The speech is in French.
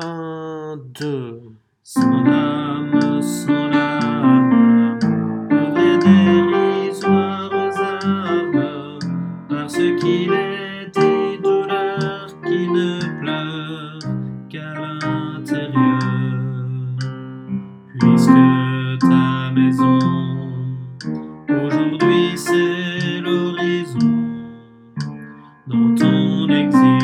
Un, deux. Sans âme, sans larmes, pauvre dérisoire aux armes, parce qu'il est des douleurs qui ne pleurent qu'à l'intérieur. Puisque ta maison, aujourd'hui c'est l'horizon dont on existe.